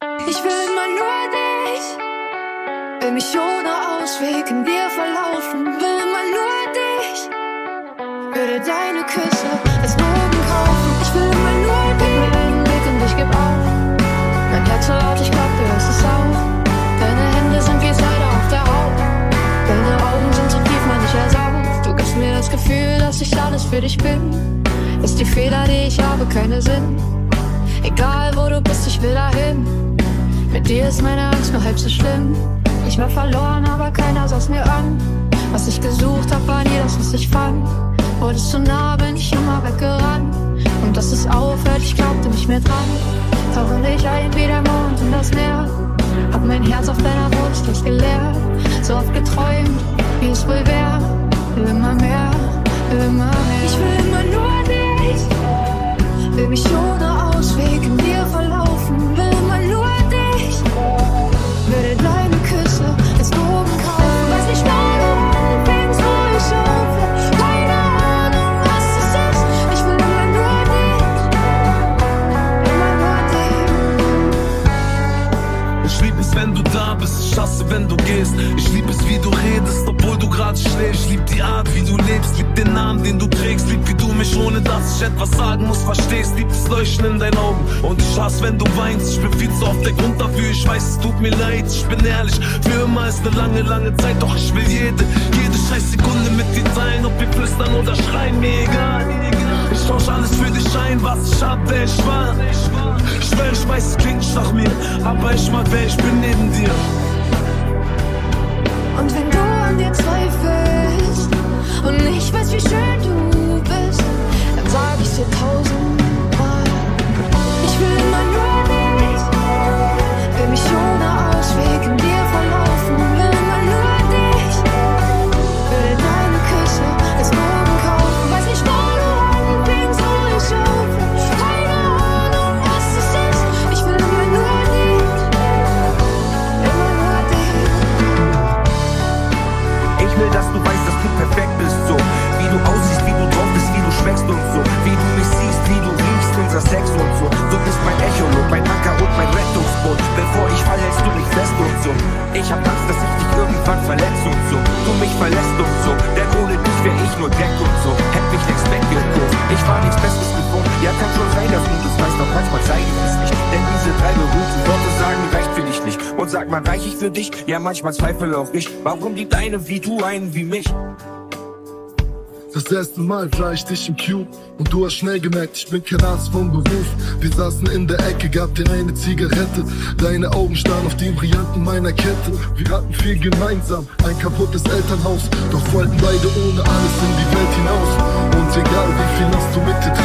Ich will immer nur dich. Will mich ohne Ausweg in dir verlaufen. Will immer nur dich. Würde deine Küsse als Drogen kaufen. Ich will immer nur dich. Gib mir einen Blick und ich geb auf. Mein Herz so laut, ich glaub, du hörst es auch. Deine Hände sind wie Seide auf der Haut. Deine Augen sind so tief, man, ich ersaugt. Du gibst mir das Gefühl, dass ich alles für dich bin. Ist die Fehler, die ich habe, keine Sinn. Egal wo du bist, ich will dahin. Dir ist meine Angst nur halb so schlimm. Ich war verloren, aber keiner saß mir an. Was ich gesucht hab, war nie das, was ich fand. Wurdest zu nah, bin ich immer weggerannt. Und dass es aufhört, ich glaubte nicht mehr dran. Tauche ich ein wie der Mond in das Meer. Hab mein Herz auf deiner Brust geleert. So oft geträumt, wie es wohl wär. Immer mehr, immer mehr. Ich will immer nur dich. Will mich ohne wenn du gehst. Ich lieb es, wie du redest, obwohl du gerade schläfst. Lieb die Art, wie du lebst, lieb den Namen, den du trägst. Lieb, wie du mich, ohne dass ich etwas sagen muss, verstehst. Lieb das Leuchten in deinen Augen. Und ich hasse, wenn du weinst. Ich bin viel zu oft der Grund dafür. Ich weiß, es tut mir leid, ich bin ehrlich. Für immer ist eine lange, lange Zeit, doch ich will jede, jede scheiß Sekunde mit dir teilen. Ob wir flüstern oder schreien, mir egal. Ich tausch alles für dich ein, was ich hab, wer ich war. Ich schwör, ich weiß, es klingt nach mir, aber ich mag, wer ich bin neben dir. Und wenn du an dir zweifelst Und sag mal, reich ich für dich? Ja, manchmal zweifle auch ich. Warum liebt eine wie du einen wie mich? Das erste Mal sah ich dich im Cube und du hast schnell gemerkt, ich bin kein Arzt vom Beruf. Wir saßen in der Ecke, gab dir eine Zigarette. Deine Augen starren auf den Brillanten meiner Kette. Wir hatten viel gemeinsam, ein kaputtes Elternhaus. Doch wollten beide ohne alles in die Welt hinaus. Und egal wie viel Last du mit dir